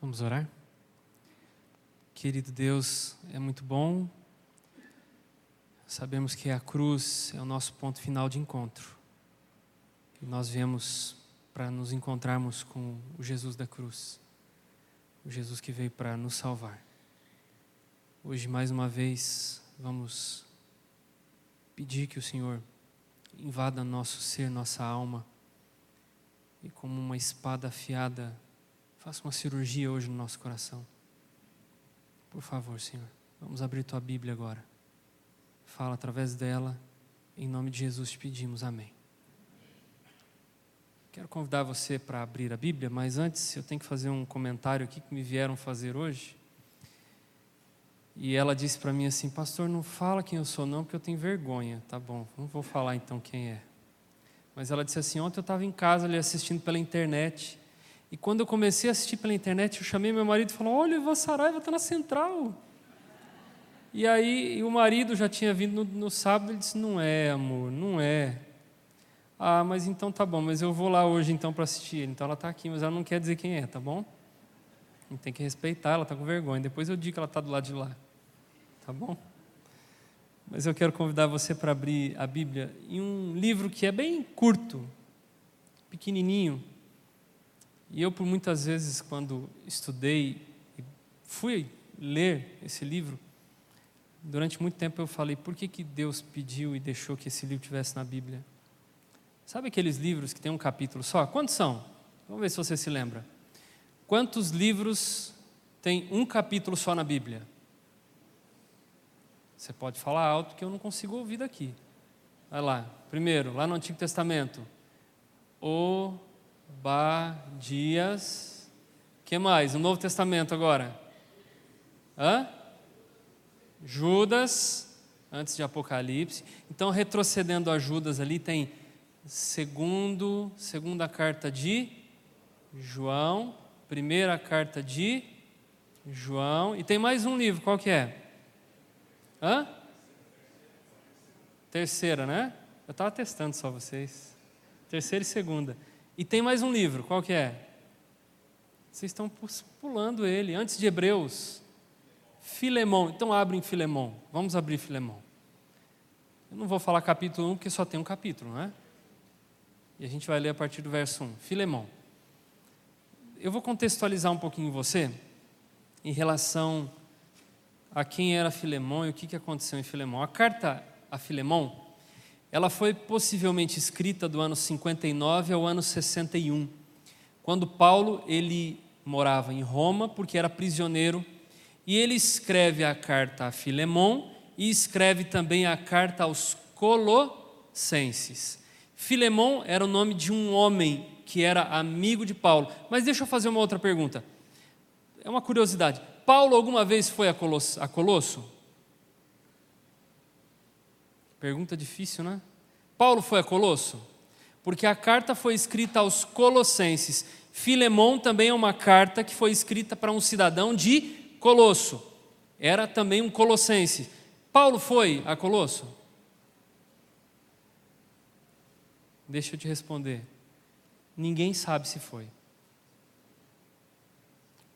Vamos orar? Querido Deus, é muito bom. Sabemos que a cruz é o nosso ponto final de encontro. E nós viemos para nos encontrarmos com o Jesus da cruz. O Jesus que veio para nos salvar. Hoje, mais uma vez, vamos pedir que o Senhor invada nosso ser, nossa alma, e como uma espada afiada, Faça uma cirurgia hoje no nosso coração. Por favor, Senhor. Vamos abrir tua Bíblia agora. Fala através dela. Em nome de Jesus te pedimos. Amém. Quero convidar você para abrir a Bíblia, mas antes eu tenho que fazer um comentário aqui que me vieram fazer hoje. E ela disse para mim assim: Pastor, não fala quem eu sou, não, porque eu tenho vergonha. Tá bom, não vou falar então quem é. Mas ela disse assim: Ontem eu estava em casa ali assistindo pela internet e quando eu comecei a assistir pela internet, eu chamei meu marido e falei: Olha, o Ivan Saraiva está na central. E aí e o marido já tinha vindo no, no sábado, ele disse: Não é, amor, não é. Ah, mas então tá bom, mas eu vou lá hoje então para assistir. Então ela está aqui, mas ela não quer dizer quem é, tá bom? Gente tem que respeitar, ela está com vergonha. Depois eu digo que ela está do lado de lá, tá bom? Mas eu quero convidar você para abrir a Bíblia em um livro que é bem curto, pequenininho, e eu, por muitas vezes, quando estudei e fui ler esse livro, durante muito tempo eu falei: por que, que Deus pediu e deixou que esse livro tivesse na Bíblia? Sabe aqueles livros que tem um capítulo só? Quantos são? Vamos ver se você se lembra. Quantos livros tem um capítulo só na Bíblia? Você pode falar alto que eu não consigo ouvir daqui. Vai lá. Primeiro, lá no Antigo Testamento. O Badias. que mais? No Novo Testamento agora. Hã? Judas, antes de Apocalipse. Então, retrocedendo a Judas ali, tem segundo, segunda carta de João, primeira carta de João, e tem mais um livro, qual que é? Hã? Terceira, né? Eu estava testando só vocês. Terceira e segunda. E tem mais um livro, qual que é? Vocês estão pulando ele, antes de Hebreus. Filemão. Então abrem Filemão. Vamos abrir Filemão. Eu não vou falar capítulo 1, porque só tem um capítulo, não é? E a gente vai ler a partir do verso 1. Filemão. Eu vou contextualizar um pouquinho você em relação a quem era Filemão e o que aconteceu em Filemão. A carta a Filemão ela foi possivelmente escrita do ano 59 ao ano 61, quando Paulo ele morava em Roma porque era prisioneiro e ele escreve a carta a Filemon e escreve também a carta aos Colossenses. Filemon era o nome de um homem que era amigo de Paulo. Mas deixa eu fazer uma outra pergunta. É uma curiosidade. Paulo alguma vez foi a Colosso? A Colosso? Pergunta difícil, né? Paulo foi a Colosso? Porque a carta foi escrita aos Colossenses. Filemão também é uma carta que foi escrita para um cidadão de Colosso. Era também um colossense. Paulo foi a Colosso? Deixa eu te responder. Ninguém sabe se foi.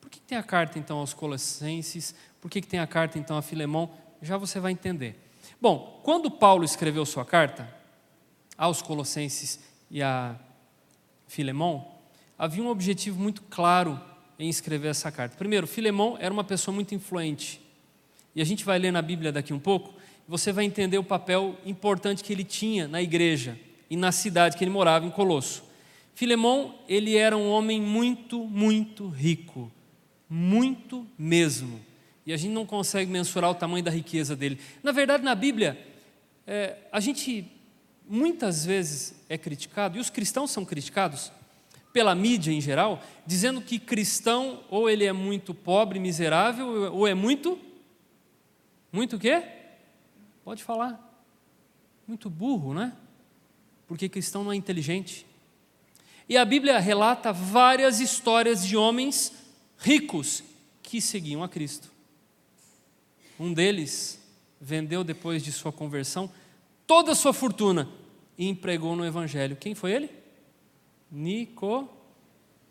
Por que tem a carta então aos Colossenses? Por que tem a carta então a Filemão? Já você vai entender. Bom, quando Paulo escreveu sua carta aos Colossenses e a Filemão, havia um objetivo muito claro em escrever essa carta. Primeiro, Filemão era uma pessoa muito influente. E a gente vai ler na Bíblia daqui um pouco, você vai entender o papel importante que ele tinha na igreja e na cidade que ele morava, em Colosso. Filemão, ele era um homem muito, muito rico. Muito mesmo. E a gente não consegue mensurar o tamanho da riqueza dele. Na verdade, na Bíblia, é, a gente muitas vezes é criticado, e os cristãos são criticados pela mídia em geral, dizendo que cristão ou ele é muito pobre, miserável, ou é muito. Muito o quê? Pode falar. Muito burro, né? Porque cristão não é inteligente. E a Bíblia relata várias histórias de homens ricos que seguiam a Cristo. Um deles vendeu depois de sua conversão toda a sua fortuna e empregou no evangelho. Quem foi ele? Nico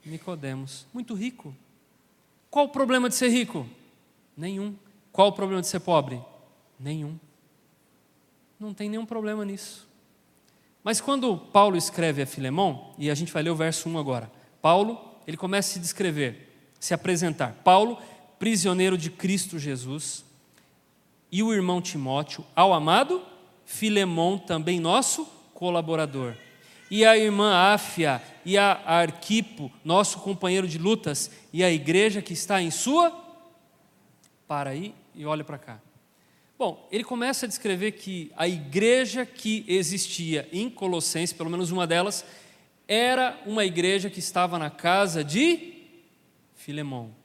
Nicodemos, muito rico. Qual o problema de ser rico? Nenhum. Qual o problema de ser pobre? Nenhum. Não tem nenhum problema nisso. Mas quando Paulo escreve a Filemão, e a gente vai ler o verso 1 agora, Paulo, ele começa a se descrever, se apresentar. Paulo, prisioneiro de Cristo Jesus, e o irmão Timóteo, ao amado Filemão, também nosso colaborador. E a irmã Áfia e a Arquipo, nosso companheiro de lutas, e a igreja que está em sua. Para aí e olha para cá. Bom, ele começa a descrever que a igreja que existia em Colossenses, pelo menos uma delas, era uma igreja que estava na casa de Filemão.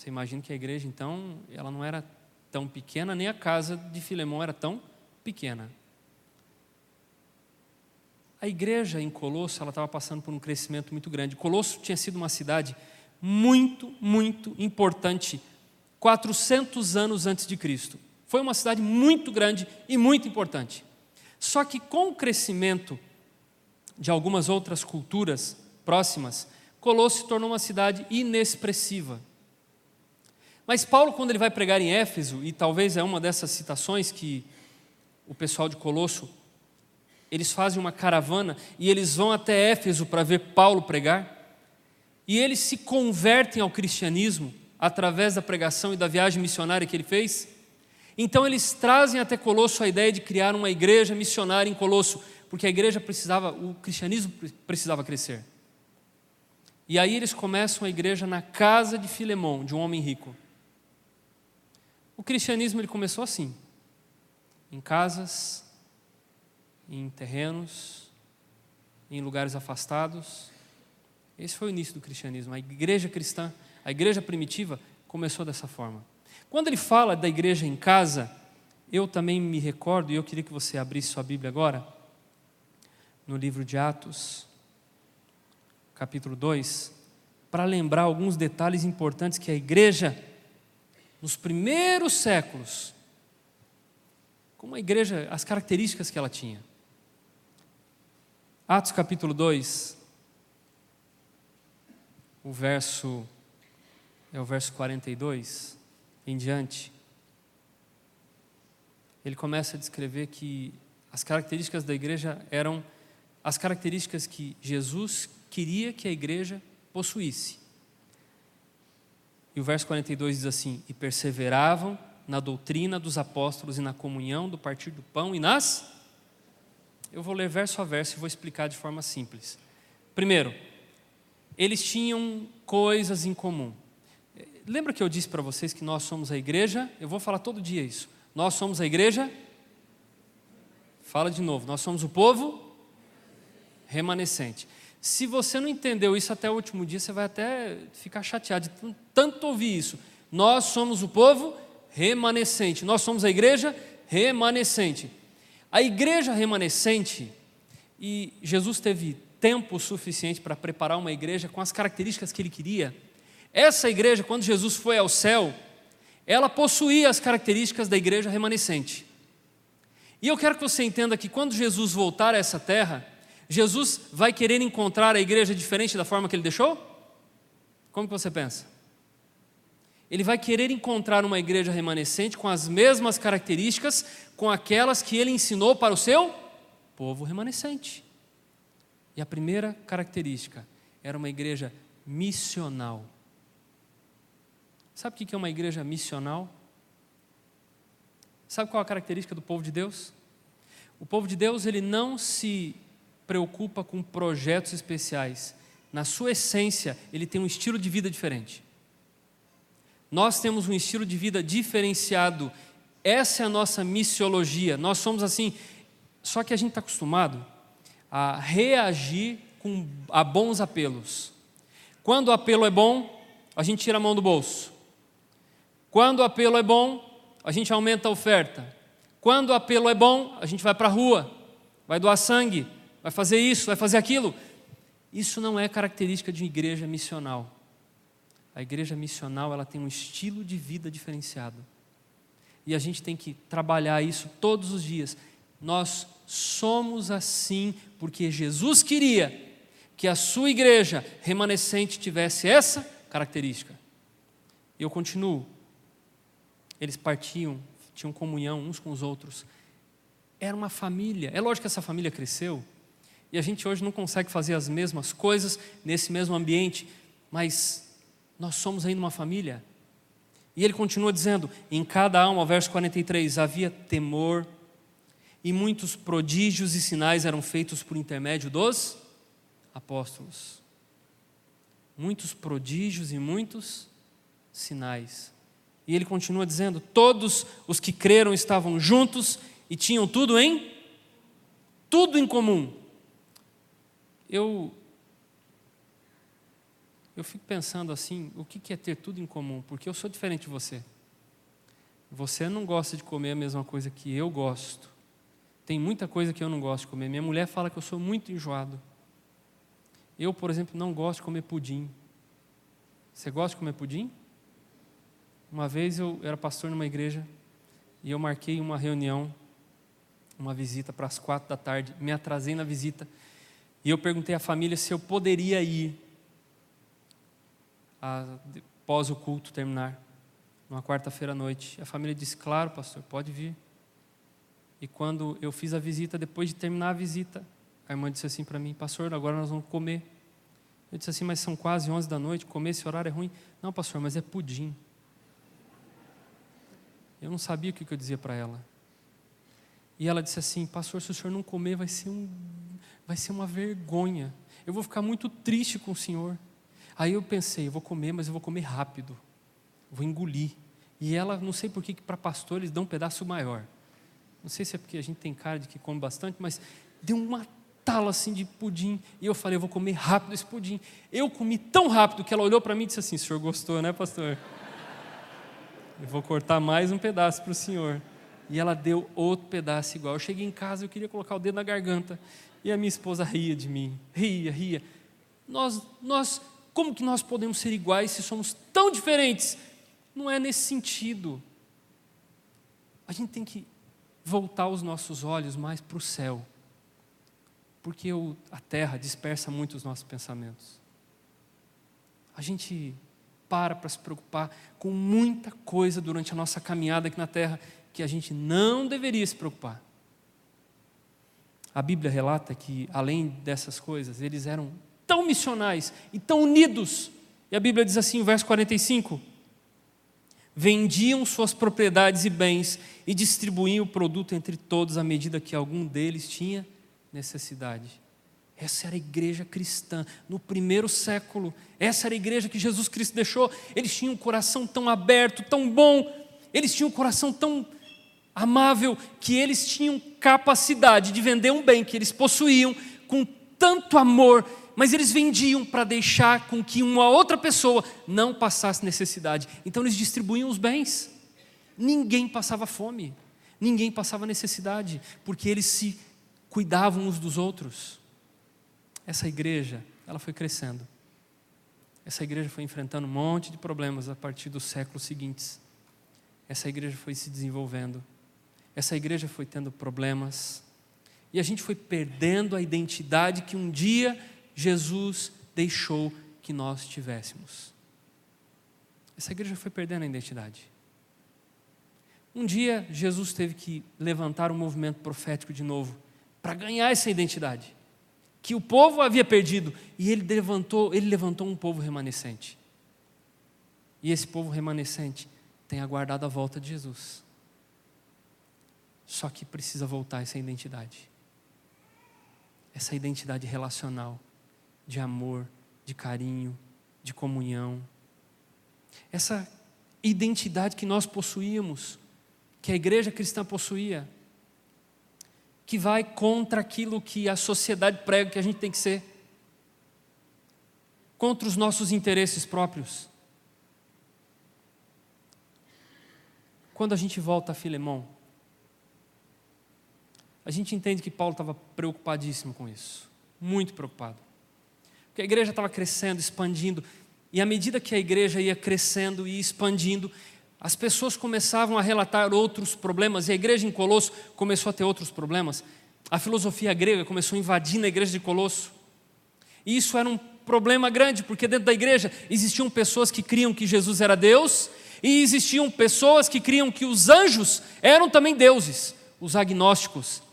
Você imagina que a igreja, então, ela não era tão pequena, nem a casa de Filemão era tão pequena. A igreja em Colosso, ela estava passando por um crescimento muito grande. Colosso tinha sido uma cidade muito, muito importante 400 anos antes de Cristo. Foi uma cidade muito grande e muito importante. Só que com o crescimento de algumas outras culturas próximas, Colosso se tornou uma cidade inexpressiva. Mas Paulo, quando ele vai pregar em Éfeso, e talvez é uma dessas citações que o pessoal de Colosso, eles fazem uma caravana e eles vão até Éfeso para ver Paulo pregar, e eles se convertem ao cristianismo, através da pregação e da viagem missionária que ele fez. Então eles trazem até Colosso a ideia de criar uma igreja missionária em Colosso, porque a igreja precisava, o cristianismo precisava crescer. E aí eles começam a igreja na casa de Filemão, de um homem rico. O cristianismo ele começou assim, em casas, em terrenos, em lugares afastados. Esse foi o início do cristianismo. A igreja cristã a igreja primitiva começou dessa forma. Quando ele fala da igreja em casa, eu também me recordo, e eu queria que você abrisse sua Bíblia agora, no livro de Atos, capítulo 2, para lembrar alguns detalhes importantes que a igreja, nos primeiros séculos, como a igreja, as características que ela tinha. Atos capítulo 2, o verso é o verso 42 em diante. Ele começa a descrever que as características da igreja eram as características que Jesus queria que a igreja possuísse. E o verso 42 diz assim: E perseveravam na doutrina dos apóstolos e na comunhão do partir do pão e nas. Eu vou ler verso a verso e vou explicar de forma simples. Primeiro, eles tinham coisas em comum. Lembra que eu disse para vocês que nós somos a igreja? Eu vou falar todo dia isso. Nós somos a igreja. Fala de novo. Nós somos o povo remanescente. Se você não entendeu isso até o último dia, você vai até ficar chateado de tanto ouvir isso. Nós somos o povo remanescente. Nós somos a igreja remanescente. A igreja remanescente, e Jesus teve tempo suficiente para preparar uma igreja com as características que ele queria essa igreja, quando Jesus foi ao céu, ela possuía as características da igreja remanescente. E eu quero que você entenda que quando Jesus voltar a essa terra, Jesus vai querer encontrar a igreja diferente da forma que ele deixou? Como que você pensa? Ele vai querer encontrar uma igreja remanescente com as mesmas características, com aquelas que ele ensinou para o seu povo remanescente. E a primeira característica era uma igreja missional. Sabe o que é uma igreja missional? Sabe qual a característica do povo de Deus? O povo de Deus ele não se preocupa com projetos especiais. Na sua essência, ele tem um estilo de vida diferente. Nós temos um estilo de vida diferenciado. Essa é a nossa missiologia. Nós somos assim. Só que a gente está acostumado a reagir com, a bons apelos. Quando o apelo é bom, a gente tira a mão do bolso. Quando o apelo é bom, a gente aumenta a oferta. Quando o apelo é bom, a gente vai para a rua, vai doar sangue, vai fazer isso, vai fazer aquilo. Isso não é característica de uma igreja missional. A igreja missional ela tem um estilo de vida diferenciado. E a gente tem que trabalhar isso todos os dias. Nós somos assim porque Jesus queria que a sua igreja remanescente tivesse essa característica. E eu continuo. Eles partiam, tinham comunhão uns com os outros. Era uma família. É lógico que essa família cresceu. E a gente hoje não consegue fazer as mesmas coisas nesse mesmo ambiente, mas nós somos ainda uma família. E ele continua dizendo: em cada alma, verso 43, havia temor, e muitos prodígios e sinais eram feitos por intermédio dos apóstolos. Muitos prodígios e muitos sinais. E ele continua dizendo: todos os que creram estavam juntos e tinham tudo em tudo em comum. Eu eu fico pensando assim, o que é ter tudo em comum? Porque eu sou diferente de você. Você não gosta de comer a mesma coisa que eu gosto. Tem muita coisa que eu não gosto de comer. Minha mulher fala que eu sou muito enjoado. Eu, por exemplo, não gosto de comer pudim. Você gosta de comer pudim? Uma vez eu era pastor numa igreja e eu marquei uma reunião, uma visita para as quatro da tarde. Me atrasei na visita e eu perguntei à família se eu poderia ir após o culto terminar, numa quarta-feira à noite. A família disse: Claro, pastor, pode vir. E quando eu fiz a visita, depois de terminar a visita, a irmã disse assim para mim: Pastor, agora nós vamos comer. Eu disse assim: Mas são quase 11 da noite, comer esse horário é ruim. Não, pastor, mas é pudim. Eu não sabia o que eu dizia para ela. E ela disse assim: Pastor, se o senhor não comer, vai ser, um, vai ser uma vergonha. Eu vou ficar muito triste com o senhor. Aí eu pensei, eu vou comer, mas eu vou comer rápido. Vou engolir. E ela, não sei por que para pastor eles dão um pedaço maior. Não sei se é porque a gente tem cara de que come bastante, mas deu uma tala assim de pudim. E eu falei, eu vou comer rápido esse pudim. Eu comi tão rápido que ela olhou para mim e disse assim: o senhor gostou, né, pastor? Eu vou cortar mais um pedaço para o senhor. E ela deu outro pedaço igual. Eu cheguei em casa, eu queria colocar o dedo na garganta. E a minha esposa ria de mim. Ria, ria. Nós, nós como que nós podemos ser iguais se somos tão diferentes? Não é nesse sentido. A gente tem que voltar os nossos olhos mais para o céu, porque o, a terra dispersa muito os nossos pensamentos. A gente para para se preocupar com muita coisa durante a nossa caminhada aqui na terra que a gente não deveria se preocupar. A Bíblia relata que, além dessas coisas, eles eram tão missionais e tão unidos. E a Bíblia diz assim, o verso 45: Vendiam suas propriedades e bens e distribuíam o produto entre todos à medida que algum deles tinha necessidade. Essa era a igreja cristã no primeiro século. Essa era a igreja que Jesus Cristo deixou. Eles tinham um coração tão aberto, tão bom. Eles tinham um coração tão amável que eles tinham capacidade de vender um bem que eles possuíam com tanto amor mas eles vendiam para deixar com que uma outra pessoa não passasse necessidade. Então eles distribuíam os bens. Ninguém passava fome, ninguém passava necessidade, porque eles se cuidavam uns dos outros. Essa igreja, ela foi crescendo. Essa igreja foi enfrentando um monte de problemas a partir dos séculos seguintes. Essa igreja foi se desenvolvendo. Essa igreja foi tendo problemas. E a gente foi perdendo a identidade que um dia Jesus deixou que nós tivéssemos. Essa igreja foi perdendo a identidade. Um dia, Jesus teve que levantar um movimento profético de novo, para ganhar essa identidade, que o povo havia perdido, e ele levantou, ele levantou um povo remanescente. E esse povo remanescente tem aguardado a volta de Jesus. Só que precisa voltar essa identidade. Essa identidade relacional de amor, de carinho, de comunhão. Essa identidade que nós possuíamos, que a igreja cristã possuía, que vai contra aquilo que a sociedade prega que a gente tem que ser, contra os nossos interesses próprios. Quando a gente volta a Filemão, a gente entende que Paulo estava preocupadíssimo com isso, muito preocupado. Porque a igreja estava crescendo, expandindo, e à medida que a igreja ia crescendo e expandindo, as pessoas começavam a relatar outros problemas, e a igreja em Colosso começou a ter outros problemas. A filosofia grega começou a invadir na igreja de Colosso. E isso era um problema grande, porque dentro da igreja existiam pessoas que criam que Jesus era Deus, e existiam pessoas que criam que os anjos eram também deuses, os agnósticos.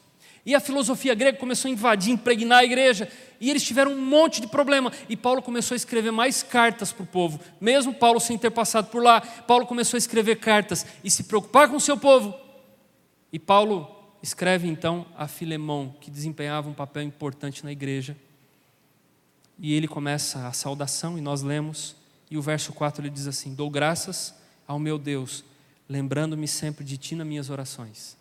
E a filosofia grega começou a invadir, impregnar a igreja, e eles tiveram um monte de problema. E Paulo começou a escrever mais cartas para o povo, mesmo Paulo sem ter passado por lá. Paulo começou a escrever cartas e se preocupar com o seu povo. E Paulo escreve então a Filemão, que desempenhava um papel importante na igreja. E ele começa a saudação, e nós lemos, e o verso 4 ele diz assim: Dou graças ao meu Deus, lembrando-me sempre de ti nas minhas orações,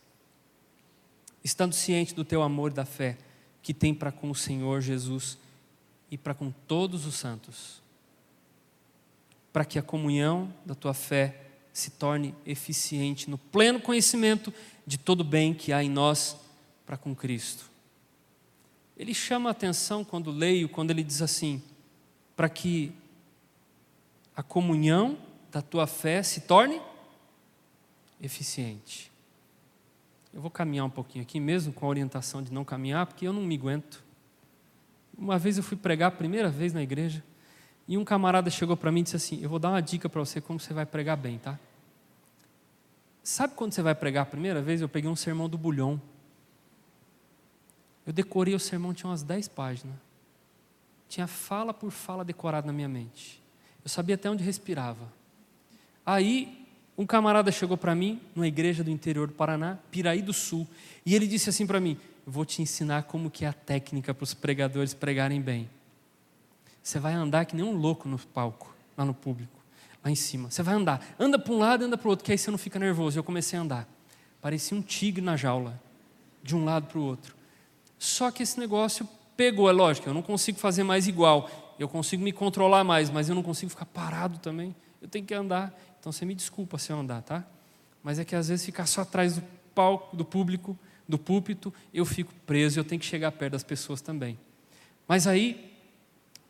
estando ciente do teu amor e da fé que tem para com o Senhor Jesus e para com todos os santos, para que a comunhão da tua fé se torne eficiente no pleno conhecimento de todo o bem que há em nós para com Cristo. Ele chama a atenção quando leio, quando ele diz assim: para que a comunhão da tua fé se torne eficiente. Eu vou caminhar um pouquinho aqui, mesmo com a orientação de não caminhar, porque eu não me aguento. Uma vez eu fui pregar a primeira vez na igreja, e um camarada chegou para mim e disse assim: Eu vou dar uma dica para você como você vai pregar bem, tá? Sabe quando você vai pregar a primeira vez? Eu peguei um sermão do Bulhão. Eu decorei o sermão, tinha umas 10 páginas. Tinha fala por fala decorado na minha mente. Eu sabia até onde respirava. Aí, um camarada chegou para mim, numa igreja do interior do Paraná, Piraí do Sul, e ele disse assim para mim: Vou te ensinar como que é a técnica para os pregadores pregarem bem. Você vai andar que nem um louco no palco, lá no público, lá em cima. Você vai andar, anda para um lado, anda para o outro, que aí você não fica nervoso. Eu comecei a andar. Parecia um tigre na jaula, de um lado para o outro. Só que esse negócio pegou, é lógico, eu não consigo fazer mais igual. Eu consigo me controlar mais, mas eu não consigo ficar parado também. Eu tenho que andar. Então você me desculpa se eu andar, tá? Mas é que às vezes ficar só atrás do palco, do público, do púlpito, eu fico preso e eu tenho que chegar perto das pessoas também. Mas aí,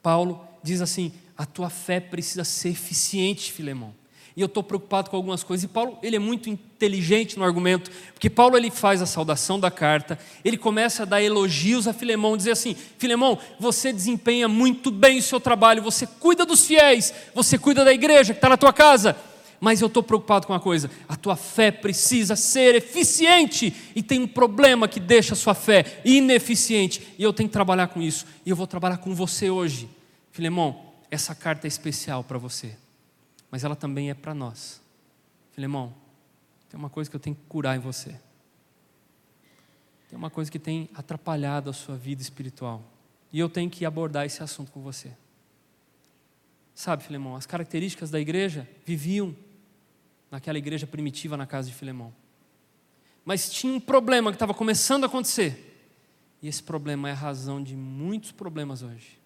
Paulo diz assim: a tua fé precisa ser eficiente, Filemão e eu estou preocupado com algumas coisas. E Paulo, ele é muito inteligente no argumento, porque Paulo ele faz a saudação da carta, ele começa a dar elogios a Filemão, dizer assim: Filemão, você desempenha muito bem o seu trabalho, você cuida dos fiéis, você cuida da igreja que está na tua casa. Mas eu estou preocupado com uma coisa: a tua fé precisa ser eficiente, e tem um problema que deixa a sua fé ineficiente, e eu tenho que trabalhar com isso, e eu vou trabalhar com você hoje. Filemão, essa carta é especial para você mas ela também é para nós. Filemão, tem uma coisa que eu tenho que curar em você. Tem uma coisa que tem atrapalhado a sua vida espiritual. E eu tenho que abordar esse assunto com você. Sabe, Filemão, as características da igreja viviam naquela igreja primitiva na casa de Filemão. Mas tinha um problema que estava começando a acontecer. E esse problema é a razão de muitos problemas hoje.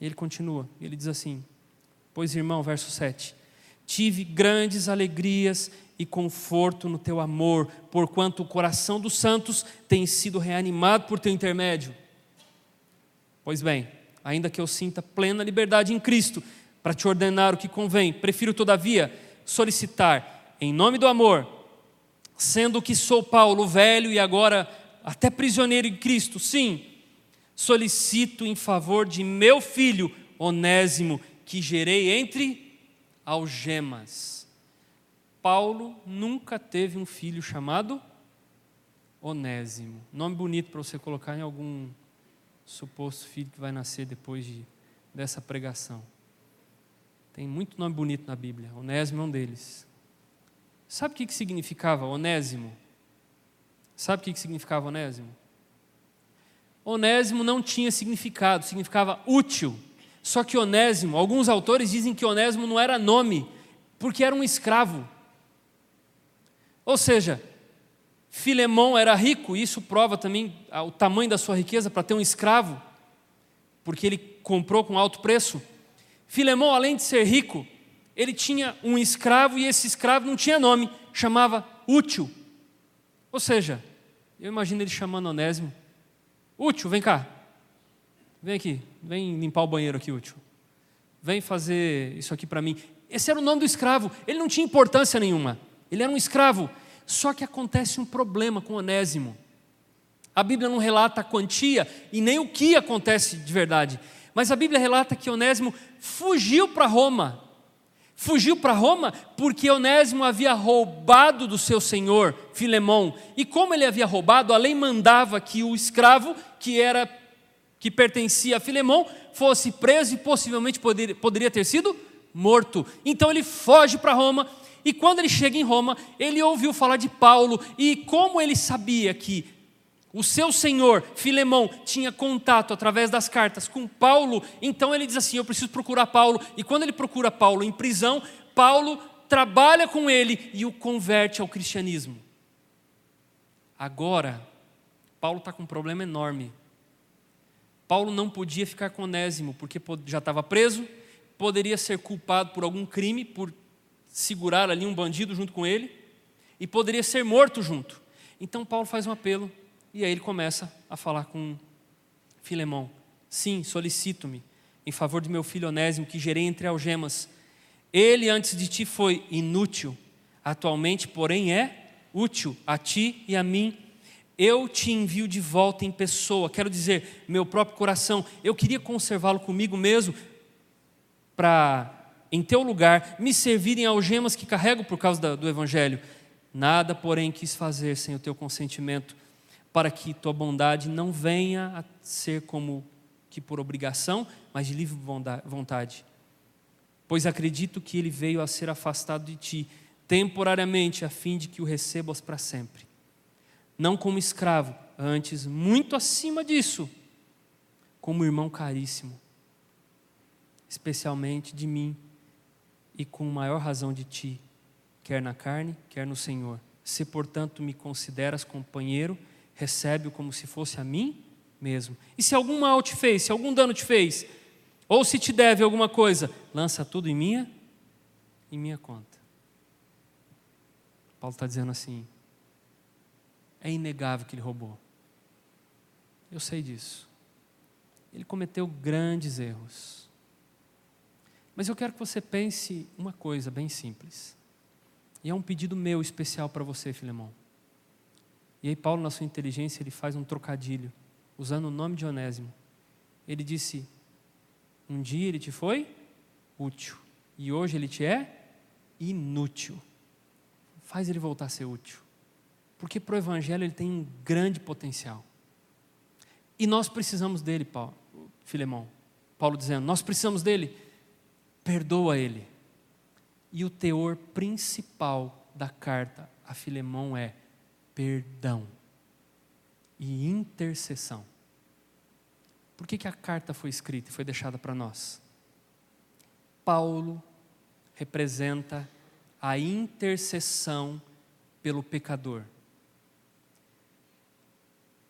Ele continua, ele diz assim: Pois, irmão, verso 7: Tive grandes alegrias e conforto no teu amor, porquanto o coração dos santos tem sido reanimado por teu intermédio. Pois bem, ainda que eu sinta plena liberdade em Cristo para te ordenar o que convém, prefiro, todavia, solicitar, em nome do amor, sendo que sou Paulo, velho e agora até prisioneiro em Cristo, sim, solicito em favor de meu filho Onésimo que gerei entre algemas. Paulo nunca teve um filho chamado Onésimo. Nome bonito para você colocar em algum suposto filho que vai nascer depois de, dessa pregação. Tem muito nome bonito na Bíblia. Onésimo é um deles. Sabe o que, que significava Onésimo? Sabe o que, que significava Onésimo? Onésimo não tinha significado, significava útil. Só que Onésimo, alguns autores dizem que Onésimo não era nome, porque era um escravo. Ou seja, Filemão era rico, e isso prova também o tamanho da sua riqueza para ter um escravo, porque ele comprou com alto preço. Filemão, além de ser rico, ele tinha um escravo e esse escravo não tinha nome, chamava Útil. Ou seja, eu imagino ele chamando Onésimo: Útil, vem cá, Vem aqui, vem limpar o banheiro aqui, útil. Vem fazer isso aqui para mim. Esse era o nome do escravo. Ele não tinha importância nenhuma. Ele era um escravo. Só que acontece um problema com Onésimo. A Bíblia não relata a quantia e nem o que acontece de verdade. Mas a Bíblia relata que Onésimo fugiu para Roma. Fugiu para Roma porque Onésimo havia roubado do seu senhor, Filemão. E como ele havia roubado, a lei mandava que o escravo que era que pertencia a Filemão fosse preso e possivelmente poderia, poderia ter sido morto. Então ele foge para Roma e quando ele chega em Roma, ele ouviu falar de Paulo e como ele sabia que o seu senhor, Filemão, tinha contato através das cartas com Paulo, então ele diz assim: Eu preciso procurar Paulo. E quando ele procura Paulo em prisão, Paulo trabalha com ele e o converte ao cristianismo. Agora, Paulo está com um problema enorme. Paulo não podia ficar com Onésimo, porque já estava preso, poderia ser culpado por algum crime, por segurar ali um bandido junto com ele, e poderia ser morto junto. Então Paulo faz um apelo e aí ele começa a falar com Filemão: Sim, solicito-me em favor de meu filho Onésimo, que gerei entre algemas. Ele antes de ti foi inútil, atualmente, porém, é útil a ti e a mim. Eu te envio de volta em pessoa, quero dizer, meu próprio coração. Eu queria conservá-lo comigo mesmo, para, em teu lugar, me servirem algemas que carrego por causa do Evangelho. Nada, porém, quis fazer sem o teu consentimento para que tua bondade não venha a ser como que por obrigação, mas de livre vontade. Pois acredito que ele veio a ser afastado de ti, temporariamente, a fim de que o recebas para sempre. Não como escravo, antes, muito acima disso, como irmão caríssimo, especialmente de mim e com maior razão de ti, quer na carne, quer no Senhor. Se, portanto, me consideras companheiro, recebe-o como se fosse a mim mesmo. E se algum mal te fez, se algum dano te fez, ou se te deve alguma coisa, lança tudo em minha, em minha conta. Paulo está dizendo assim: é inegável que ele roubou. Eu sei disso. Ele cometeu grandes erros. Mas eu quero que você pense uma coisa bem simples. E é um pedido meu especial para você, Filemão. E aí Paulo, na sua inteligência, ele faz um trocadilho, usando o nome de Onésimo. Ele disse: Um dia ele te foi útil, e hoje ele te é inútil. Faz ele voltar a ser útil. Porque para o Evangelho ele tem um grande potencial. E nós precisamos dele, Paulo, Filemão. Paulo dizendo: Nós precisamos dele. Perdoa ele. E o teor principal da carta a Filemão é: perdão e intercessão. Por que, que a carta foi escrita e foi deixada para nós? Paulo representa a intercessão pelo pecador.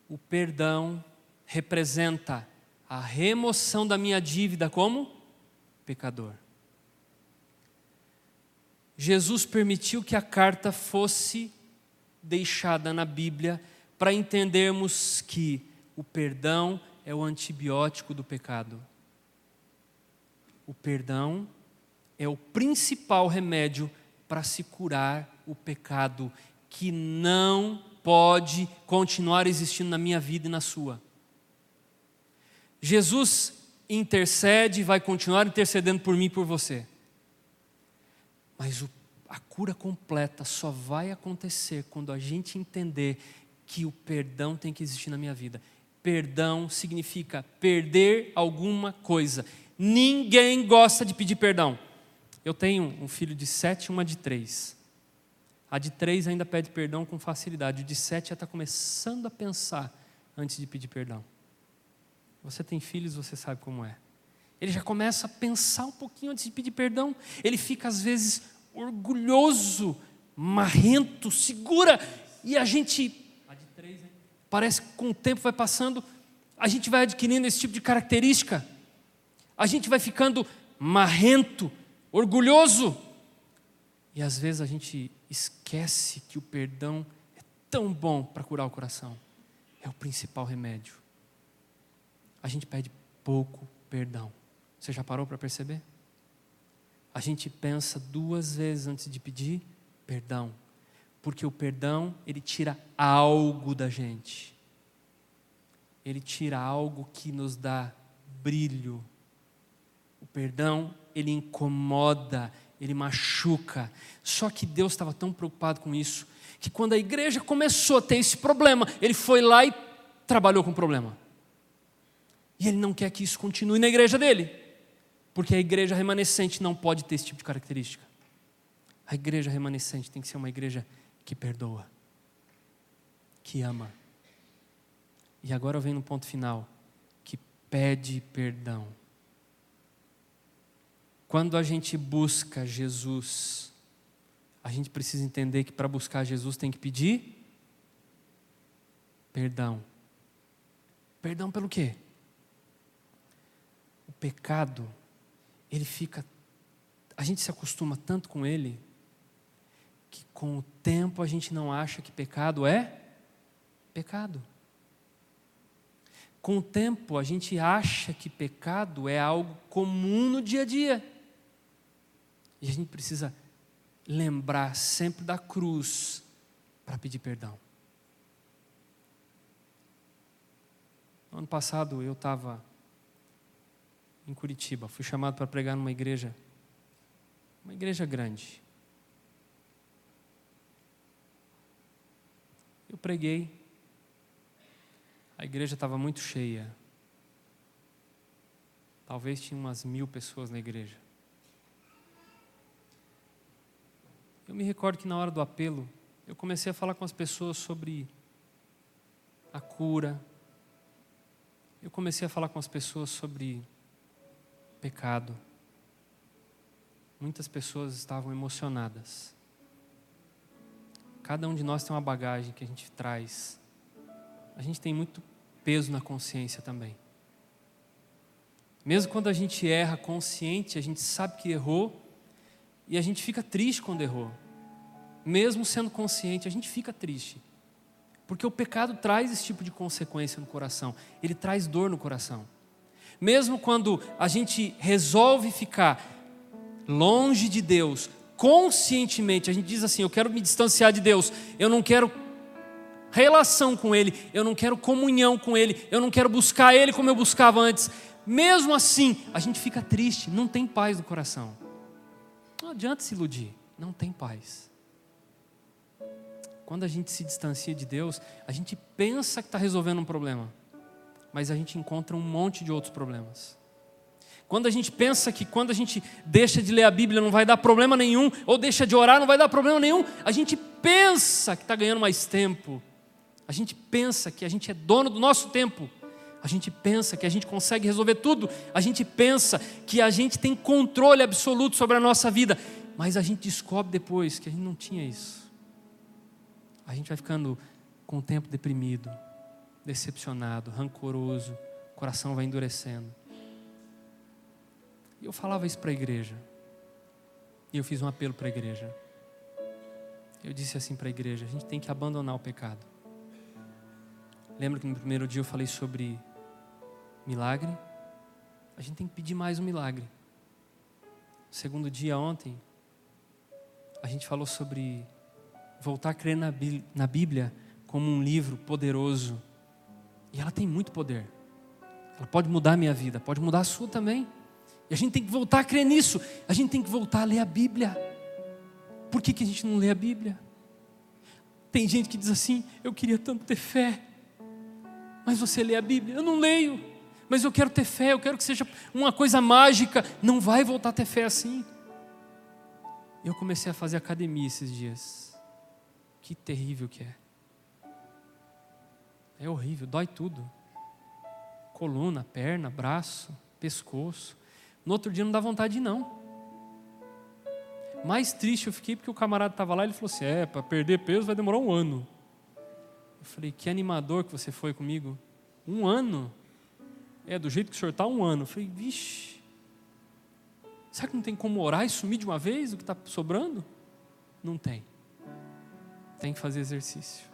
O perdão representa a remoção da minha dívida como pecador. Jesus permitiu que a carta fosse deixada na Bíblia para entendermos que o perdão é o antibiótico do pecado. O perdão é o principal remédio para se curar o pecado que não pode continuar existindo na minha vida e na sua. Jesus intercede e vai continuar intercedendo por mim e por você. Mas o a cura completa só vai acontecer quando a gente entender que o perdão tem que existir na minha vida. Perdão significa perder alguma coisa. Ninguém gosta de pedir perdão. Eu tenho um filho de sete e uma de três. A de três ainda pede perdão com facilidade. O de sete já está começando a pensar antes de pedir perdão. Você tem filhos, você sabe como é. Ele já começa a pensar um pouquinho antes de pedir perdão. Ele fica, às vezes, orgulhoso, marrento, segura, e a gente, parece que com o tempo vai passando, a gente vai adquirindo esse tipo de característica, a gente vai ficando marrento, orgulhoso, e às vezes a gente esquece que o perdão é tão bom para curar o coração, é o principal remédio. A gente pede pouco perdão. Você já parou para perceber? A gente pensa duas vezes antes de pedir perdão, porque o perdão, ele tira algo da gente. Ele tira algo que nos dá brilho perdão, ele incomoda, ele machuca. Só que Deus estava tão preocupado com isso, que quando a igreja começou a ter esse problema, ele foi lá e trabalhou com o problema. E ele não quer que isso continue na igreja dele, porque a igreja remanescente não pode ter esse tipo de característica. A igreja remanescente tem que ser uma igreja que perdoa, que ama. E agora venho no ponto final, que pede perdão. Quando a gente busca Jesus, a gente precisa entender que para buscar Jesus tem que pedir perdão. Perdão pelo quê? O pecado, ele fica. A gente se acostuma tanto com ele, que com o tempo a gente não acha que pecado é pecado. Com o tempo a gente acha que pecado é algo comum no dia a dia. E a gente precisa lembrar sempre da cruz para pedir perdão. No ano passado eu estava em Curitiba, fui chamado para pregar numa igreja, uma igreja grande. Eu preguei, a igreja estava muito cheia. Talvez tinha umas mil pessoas na igreja. Eu me recordo que na hora do apelo, eu comecei a falar com as pessoas sobre a cura. Eu comecei a falar com as pessoas sobre pecado. Muitas pessoas estavam emocionadas. Cada um de nós tem uma bagagem que a gente traz. A gente tem muito peso na consciência também. Mesmo quando a gente erra consciente, a gente sabe que errou, e a gente fica triste quando errou. Mesmo sendo consciente, a gente fica triste. Porque o pecado traz esse tipo de consequência no coração, ele traz dor no coração. Mesmo quando a gente resolve ficar longe de Deus, conscientemente, a gente diz assim: eu quero me distanciar de Deus, eu não quero relação com Ele, eu não quero comunhão com Ele, eu não quero buscar Ele como eu buscava antes. Mesmo assim, a gente fica triste, não tem paz no coração. Não adianta se iludir, não tem paz. Quando a gente se distancia de Deus, a gente pensa que está resolvendo um problema, mas a gente encontra um monte de outros problemas. Quando a gente pensa que quando a gente deixa de ler a Bíblia não vai dar problema nenhum, ou deixa de orar não vai dar problema nenhum, a gente pensa que está ganhando mais tempo. A gente pensa que a gente é dono do nosso tempo. A gente pensa que a gente consegue resolver tudo. A gente pensa que a gente tem controle absoluto sobre a nossa vida. Mas a gente descobre depois que a gente não tinha isso. A gente vai ficando com o tempo deprimido, decepcionado, rancoroso, o coração vai endurecendo. E eu falava isso para a igreja. E eu fiz um apelo para a igreja. Eu disse assim para a igreja: a gente tem que abandonar o pecado. Lembra que no primeiro dia eu falei sobre milagre, a gente tem que pedir mais um milagre. segundo dia, ontem, a gente falou sobre voltar a crer na Bíblia como um livro poderoso. E ela tem muito poder. Ela pode mudar a minha vida, pode mudar a sua também. E a gente tem que voltar a crer nisso. A gente tem que voltar a ler a Bíblia. Por que, que a gente não lê a Bíblia? Tem gente que diz assim: eu queria tanto ter fé. Mas você lê a Bíblia? Eu não leio mas eu quero ter fé, eu quero que seja uma coisa mágica. Não vai voltar a ter fé assim. Eu comecei a fazer academia esses dias. Que terrível que é. É horrível, dói tudo. Coluna, perna, braço, pescoço. No outro dia não dá vontade não. Mais triste eu fiquei porque o camarada estava lá e ele falou assim: É, para perder peso vai demorar um ano. Eu falei: Que animador que você foi comigo. Um ano? É, do jeito que o senhor está, um ano. Eu falei, vixe, será que não tem como orar e sumir de uma vez o que está sobrando? Não tem. Tem que fazer exercício.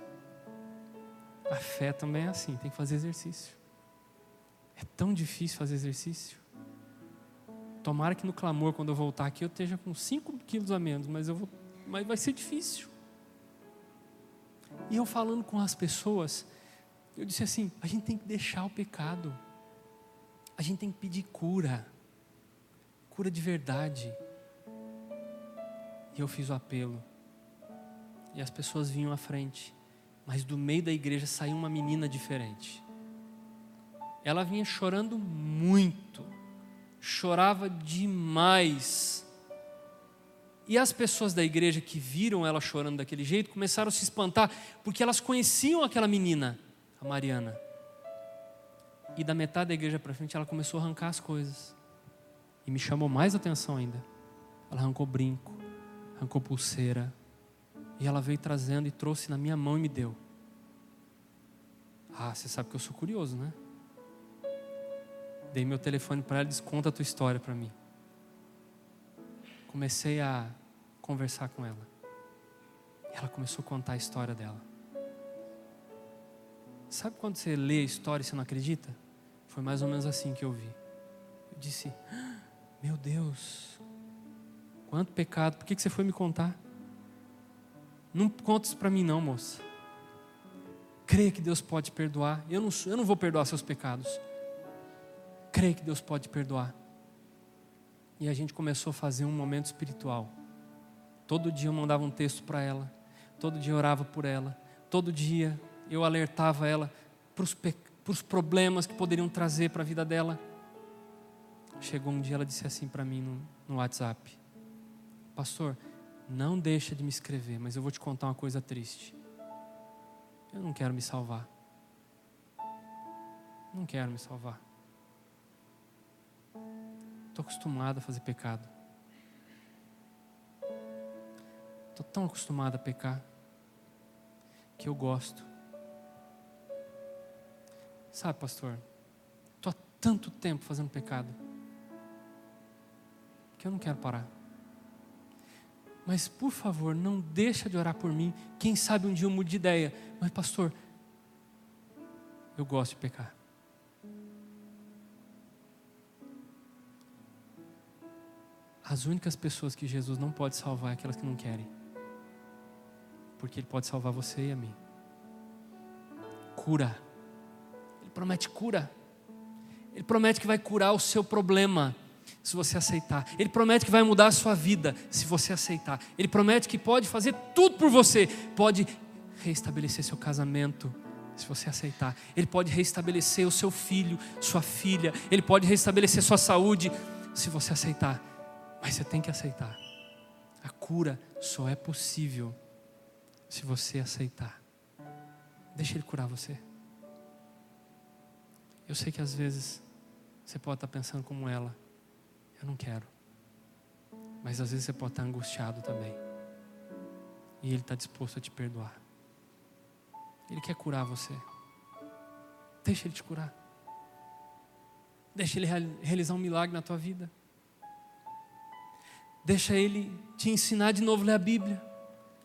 A fé também é assim, tem que fazer exercício. É tão difícil fazer exercício. Tomara que no clamor, quando eu voltar aqui, eu esteja com 5 quilos a menos, mas, eu vou, mas vai ser difícil. E eu falando com as pessoas, eu disse assim: a gente tem que deixar o pecado a gente tem que pedir cura. cura de verdade. E eu fiz o apelo. E as pessoas vinham à frente. Mas do meio da igreja saiu uma menina diferente. Ela vinha chorando muito, chorava demais. E as pessoas da igreja que viram ela chorando daquele jeito começaram a se espantar, porque elas conheciam aquela menina, a Mariana. E da metade da igreja para frente ela começou a arrancar as coisas. E me chamou mais atenção ainda. Ela arrancou brinco, arrancou pulseira. E ela veio trazendo e trouxe na minha mão e me deu. Ah, você sabe que eu sou curioso, né? Dei meu telefone para ela e disse: Conta a tua história para mim. Comecei a conversar com ela. E ela começou a contar a história dela. Sabe quando você lê a história e você não acredita? Foi mais ou menos assim que eu vi. Eu disse: Meu Deus, quanto pecado, por que você foi me contar? Não conta isso para mim, não, moça. Creia que Deus pode perdoar. Eu não, eu não vou perdoar seus pecados. Creia que Deus pode perdoar. E a gente começou a fazer um momento espiritual. Todo dia eu mandava um texto para ela. Todo dia eu orava por ela. Todo dia eu alertava ela para os, para os problemas que poderiam trazer para a vida dela. Chegou um dia ela disse assim para mim no, no WhatsApp: Pastor, não deixa de me escrever, mas eu vou te contar uma coisa triste. Eu não quero me salvar. Não quero me salvar. Estou acostumado a fazer pecado. Estou tão acostumado a pecar que eu gosto. Sabe, pastor, estou há tanto tempo fazendo pecado que eu não quero parar. Mas por favor, não deixa de orar por mim. Quem sabe um dia eu mude de ideia. Mas pastor, eu gosto de pecar. As únicas pessoas que Jesus não pode salvar é aquelas que não querem. Porque Ele pode salvar você e a mim. Cura. Ele promete cura. Ele promete que vai curar o seu problema se você aceitar. Ele promete que vai mudar a sua vida se você aceitar. Ele promete que pode fazer tudo por você. Pode restabelecer seu casamento se você aceitar. Ele pode restabelecer o seu filho, sua filha. Ele pode restabelecer sua saúde se você aceitar. Mas você tem que aceitar. A cura só é possível se você aceitar. Deixa Ele curar você. Eu sei que às vezes você pode estar pensando como ela. Eu não quero. Mas às vezes você pode estar angustiado também. E Ele está disposto a te perdoar. Ele quer curar você. Deixa Ele te curar. Deixa Ele realizar um milagre na tua vida. Deixa Ele te ensinar de novo a ler a Bíblia,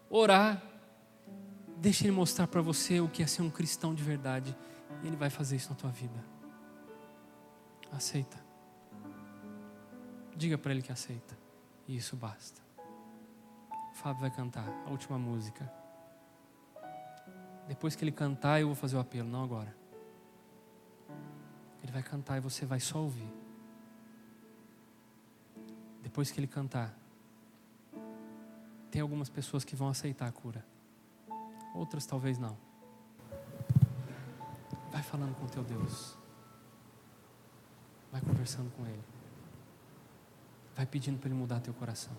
orar. Deixa Ele mostrar para você o que é ser um cristão de verdade. E Ele vai fazer isso na tua vida. Aceita. Diga para Ele que aceita. E isso basta. O Fábio vai cantar a última música. Depois que ele cantar, eu vou fazer o apelo, não agora. Ele vai cantar e você vai só ouvir depois que ele cantar, tem algumas pessoas que vão aceitar a cura, outras talvez não. Vai falando com teu Deus, vai conversando com Ele, vai pedindo para Ele mudar teu coração.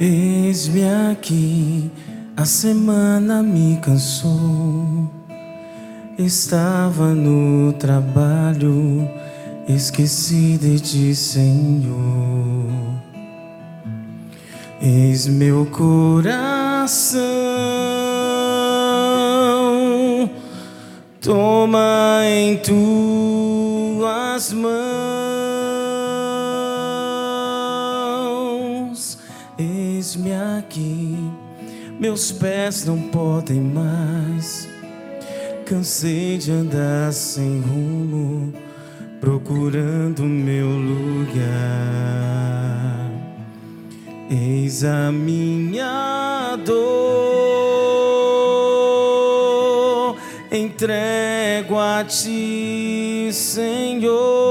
Eis-me aqui, a semana me cansou. Estava no trabalho, esqueci de ti, Senhor. Eis meu coração, toma em tuas mãos. Meus pés não podem mais. Cansei de andar sem rumo, procurando meu lugar. Eis a minha dor, entrego a ti, Senhor.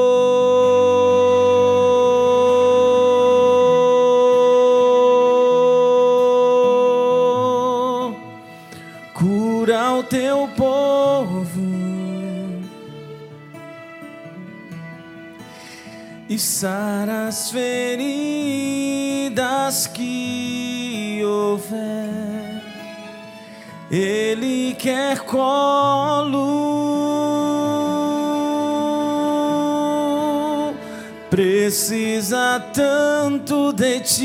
E sara as feridas que houver. Ele quer colo, precisa tanto de ti.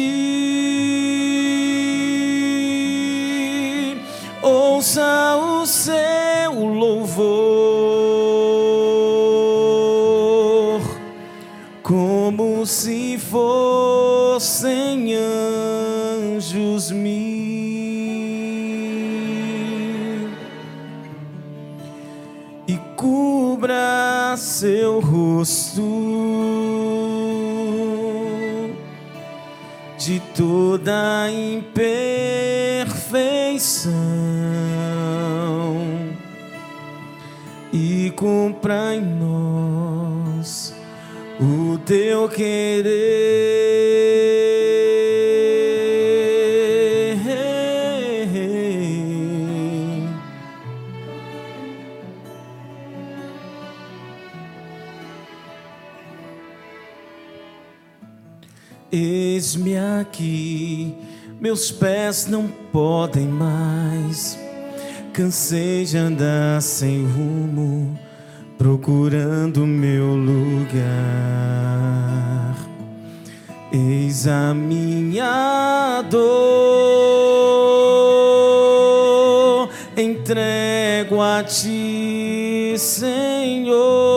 Ouça o seu louvor fossem anjos mil. E cubra seu rosto de toda imperfeição e cumpra em nós o teu querer. Aqui, meus pés não podem mais. Cansei de andar sem rumo, procurando meu lugar. Eis a minha dor, entrego a ti, Senhor.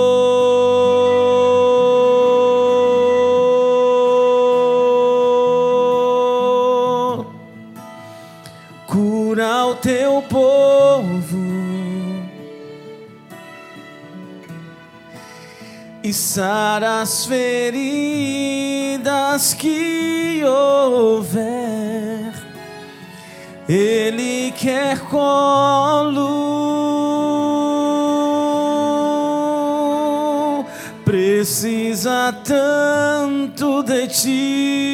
Teu povo e sara as feridas que houver. Ele quer colo, precisa tanto de ti.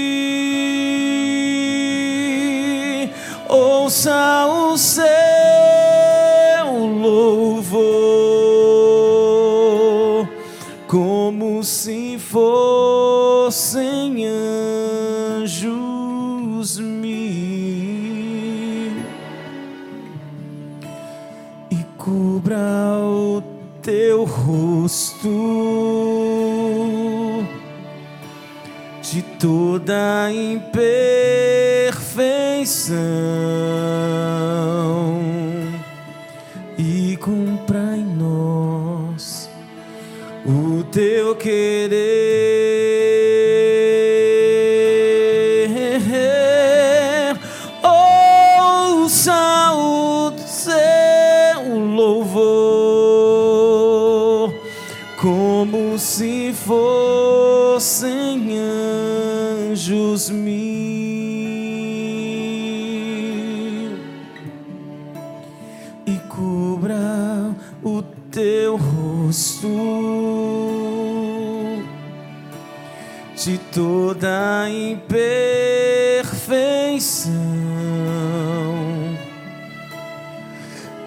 Toda imperfeição e cumpra em nós o teu querer. Ouça o seu louvor como se fossem anjos mil e cubra o teu rosto de toda imperfeição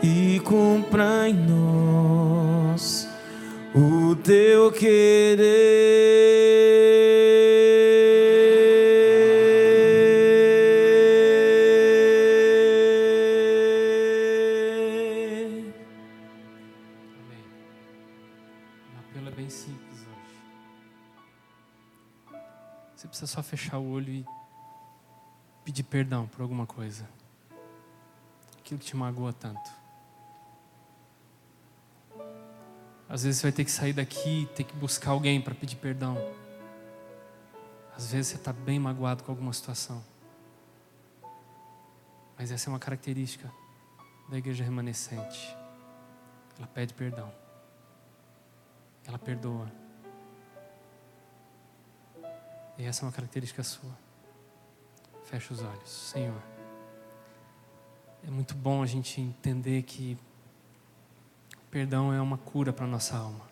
e cumpra em nós o teu querer. Perdão por alguma coisa. Aquilo que te magoa tanto. Às vezes você vai ter que sair daqui e ter que buscar alguém para pedir perdão. Às vezes você está bem magoado com alguma situação. Mas essa é uma característica da igreja remanescente. Ela pede perdão. Ela perdoa. E essa é uma característica sua. Fecha os olhos, Senhor. É muito bom a gente entender que perdão é uma cura para nossa alma.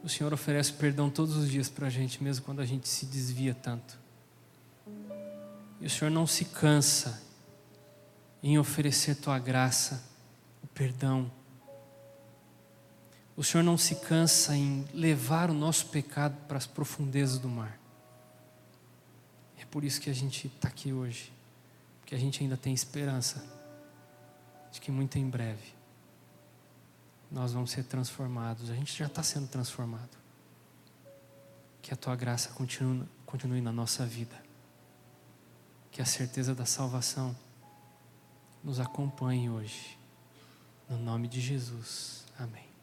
O Senhor oferece perdão todos os dias para a gente, mesmo quando a gente se desvia tanto. E o Senhor não se cansa em oferecer tua graça, o perdão. O Senhor não se cansa em levar o nosso pecado para as profundezas do mar. Por isso que a gente está aqui hoje, porque a gente ainda tem esperança de que muito em breve nós vamos ser transformados. A gente já está sendo transformado. Que a tua graça continue, continue na nossa vida. Que a certeza da salvação nos acompanhe hoje. No nome de Jesus. Amém.